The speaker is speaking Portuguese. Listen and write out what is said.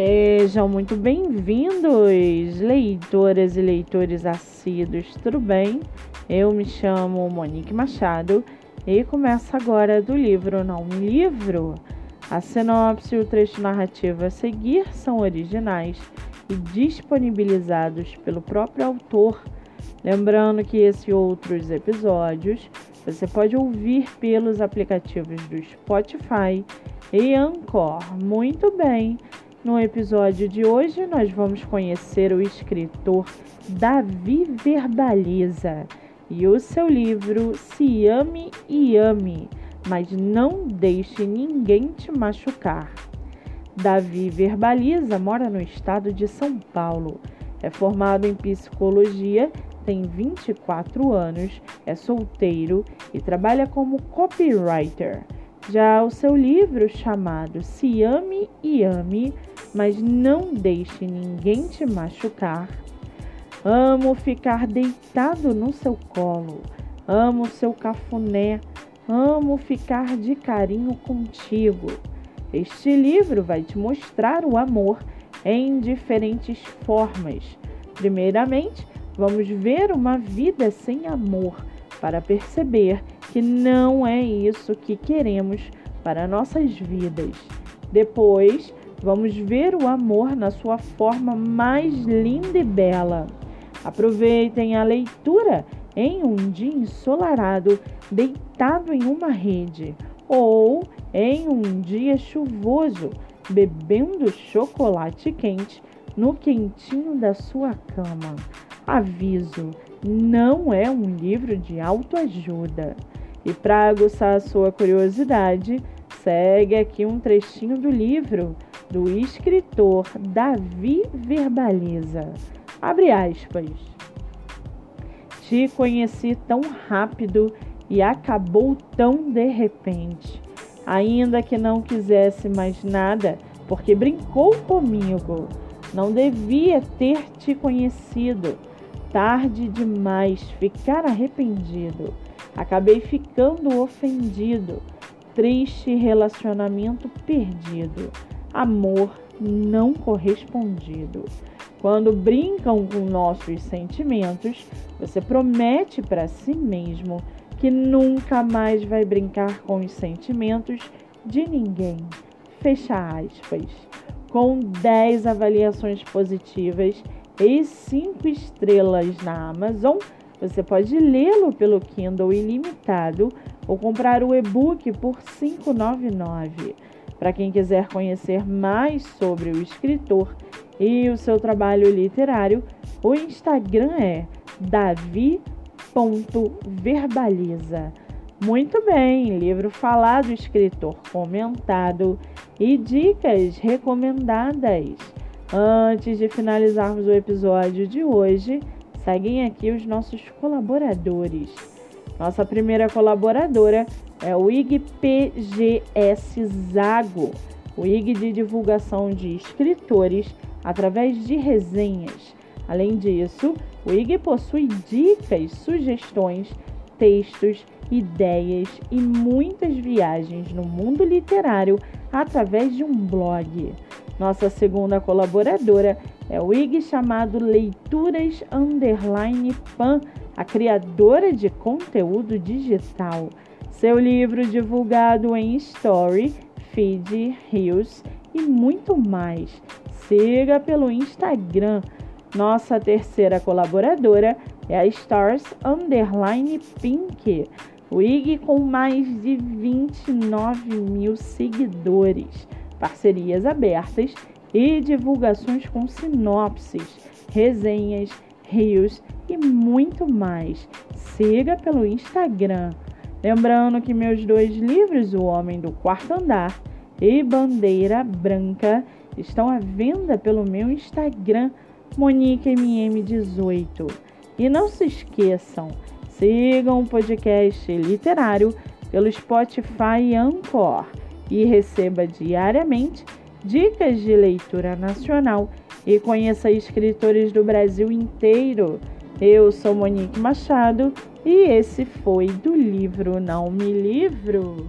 Sejam muito bem-vindos, leitoras e leitores assíduos, tudo bem? Eu me chamo Monique Machado e começo agora do livro Não Livro. A sinopse e o trecho narrativo a seguir são originais e disponibilizados pelo próprio autor. Lembrando que esses outros episódios você pode ouvir pelos aplicativos do Spotify e Anchor. Muito bem! No episódio de hoje, nós vamos conhecer o escritor Davi Verbaliza e o seu livro Se Ame e Ame, mas não deixe ninguém te machucar. Davi Verbaliza mora no estado de São Paulo. É formado em psicologia, tem 24 anos, é solteiro e trabalha como copywriter. Já o seu livro chamado Se Ame e Ame, mas não deixe ninguém te machucar. Amo ficar deitado no seu colo, amo seu cafuné, amo ficar de carinho contigo. Este livro vai te mostrar o amor em diferentes formas. Primeiramente, vamos ver uma vida sem amor para perceber que não é isso que queremos para nossas vidas. Depois, vamos ver o amor na sua forma mais linda e bela. Aproveitem a leitura em um dia ensolarado, deitado em uma rede, ou em um dia chuvoso, bebendo chocolate quente no quentinho da sua cama. Aviso: não é um livro de autoajuda. E para aguçar a sua curiosidade, segue aqui um trechinho do livro do escritor Davi Verbaliza. Abre aspas. Te conheci tão rápido e acabou tão de repente. Ainda que não quisesse mais nada, porque brincou comigo. Não devia ter te conhecido. Tarde demais ficar arrependido. Acabei ficando ofendido. Triste relacionamento perdido. Amor não correspondido. Quando brincam com nossos sentimentos, você promete para si mesmo que nunca mais vai brincar com os sentimentos de ninguém. Fecha aspas. Com 10 avaliações positivas e 5 estrelas na Amazon, você pode lê-lo pelo Kindle ilimitado ou comprar o e-book por R$ 5,99. Para quem quiser conhecer mais sobre o escritor e o seu trabalho literário, o Instagram é davi.verbaliza. Muito bem, livro falado, escritor comentado e dicas recomendadas. Antes de finalizarmos o episódio de hoje, seguem aqui os nossos colaboradores. Nossa primeira colaboradora é o IGPGS Zago, o IG de divulgação de escritores através de resenhas. Além disso, o IG possui dicas, sugestões, textos, ideias e muitas viagens no mundo literário através de um blog. Nossa segunda colaboradora é o IG chamado Leituras Underline Pan, a criadora de conteúdo digital. Seu livro divulgado em Story, Feed, Reels e muito mais. Siga pelo Instagram. Nossa terceira colaboradora é a Stars Underline Pink, o IG com mais de 29 mil seguidores, parcerias abertas e divulgações com sinopses, resenhas, rios e muito mais. Siga pelo Instagram. Lembrando que meus dois livros, O Homem do Quarto Andar e Bandeira Branca, estão à venda pelo meu Instagram, MoniqueMM18. E não se esqueçam, sigam o podcast literário pelo Spotify e Anchor e receba diariamente dicas de leitura nacional e conheça escritores do Brasil inteiro. Eu sou Monique Machado e esse foi do livro Não Me Livro.